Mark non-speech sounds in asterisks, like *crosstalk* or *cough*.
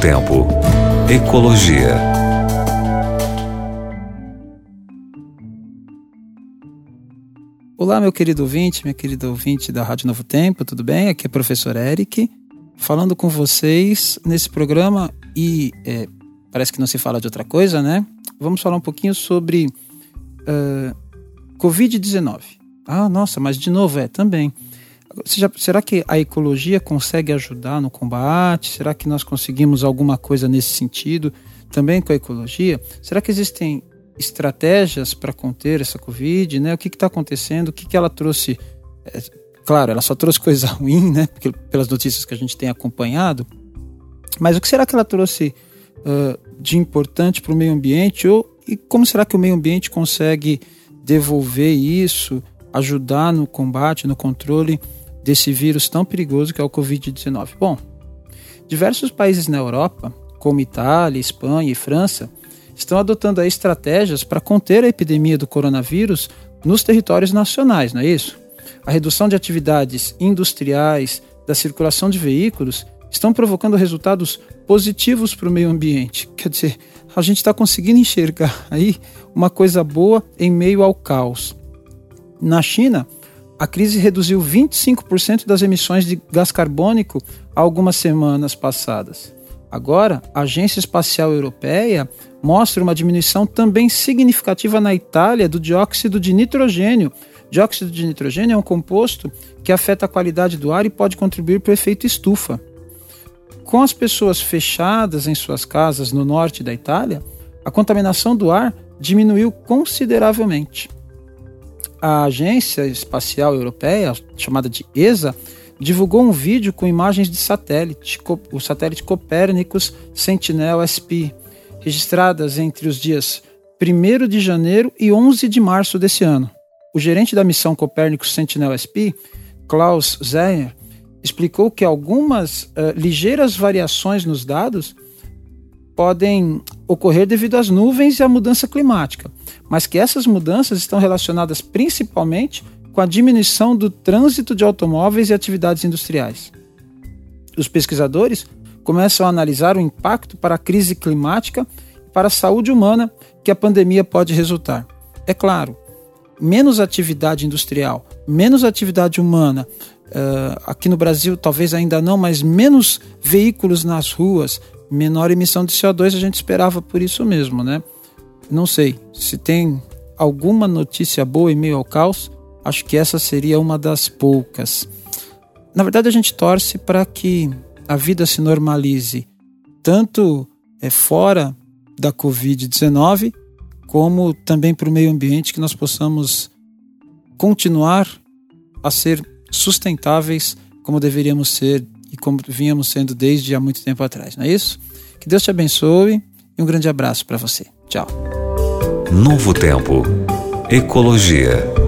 Tempo. Ecologia. Olá, meu querido ouvinte, minha querida ouvinte da Rádio Novo Tempo, tudo bem? Aqui é o professor Eric, falando com vocês nesse programa e é, parece que não se fala de outra coisa, né? Vamos falar um pouquinho sobre uh, Covid-19. Ah, nossa, mas de novo é também. Será que a ecologia consegue ajudar no combate? Será que nós conseguimos alguma coisa nesse sentido também com a ecologia? Será que existem estratégias para conter essa Covid? Né? O que está acontecendo? O que, que ela trouxe? É, claro, ela só trouxe coisa *laughs* ruim, né? Porque, pelas notícias que a gente tem acompanhado. Mas o que será que ela trouxe uh, de importante para o meio ambiente? Ou, e como será que o meio ambiente consegue devolver isso, ajudar no combate, no controle? Desse vírus tão perigoso que é o Covid-19? Bom, diversos países na Europa, como Itália, Espanha e França, estão adotando estratégias para conter a epidemia do coronavírus nos territórios nacionais, não é isso? A redução de atividades industriais, da circulação de veículos, estão provocando resultados positivos para o meio ambiente. Quer dizer, a gente está conseguindo enxergar aí uma coisa boa em meio ao caos. Na China, a crise reduziu 25% das emissões de gás carbônico há algumas semanas passadas. Agora, a Agência Espacial Europeia mostra uma diminuição também significativa na Itália do dióxido de nitrogênio. Dióxido de nitrogênio é um composto que afeta a qualidade do ar e pode contribuir para o efeito estufa. Com as pessoas fechadas em suas casas no norte da Itália, a contaminação do ar diminuiu consideravelmente a Agência Espacial Europeia, chamada de ESA, divulgou um vídeo com imagens de satélite, o satélite Copérnicus Sentinel-SP, registradas entre os dias 1 de janeiro e 11 de março desse ano. O gerente da missão Copérnicus Sentinel-SP, Klaus Zeyer, explicou que algumas uh, ligeiras variações nos dados podem ocorrer devido às nuvens e à mudança climática, mas que essas mudanças estão relacionadas principalmente com a diminuição do trânsito de automóveis e atividades industriais. Os pesquisadores começam a analisar o impacto para a crise climática e para a saúde humana que a pandemia pode resultar. É claro, menos atividade industrial, menos atividade humana, uh, aqui no Brasil talvez ainda não, mas menos veículos nas ruas, menor emissão de CO2 a gente esperava por isso mesmo, né? Não sei se tem alguma notícia boa em meio ao caos, acho que essa seria uma das poucas. Na verdade, a gente torce para que a vida se normalize, tanto é fora da Covid-19, como também para o meio ambiente, que nós possamos continuar a ser sustentáveis como deveríamos ser e como vínhamos sendo desde há muito tempo atrás, não é isso? Que Deus te abençoe e um grande abraço para você. Tchau. Novo Tempo. Ecologia.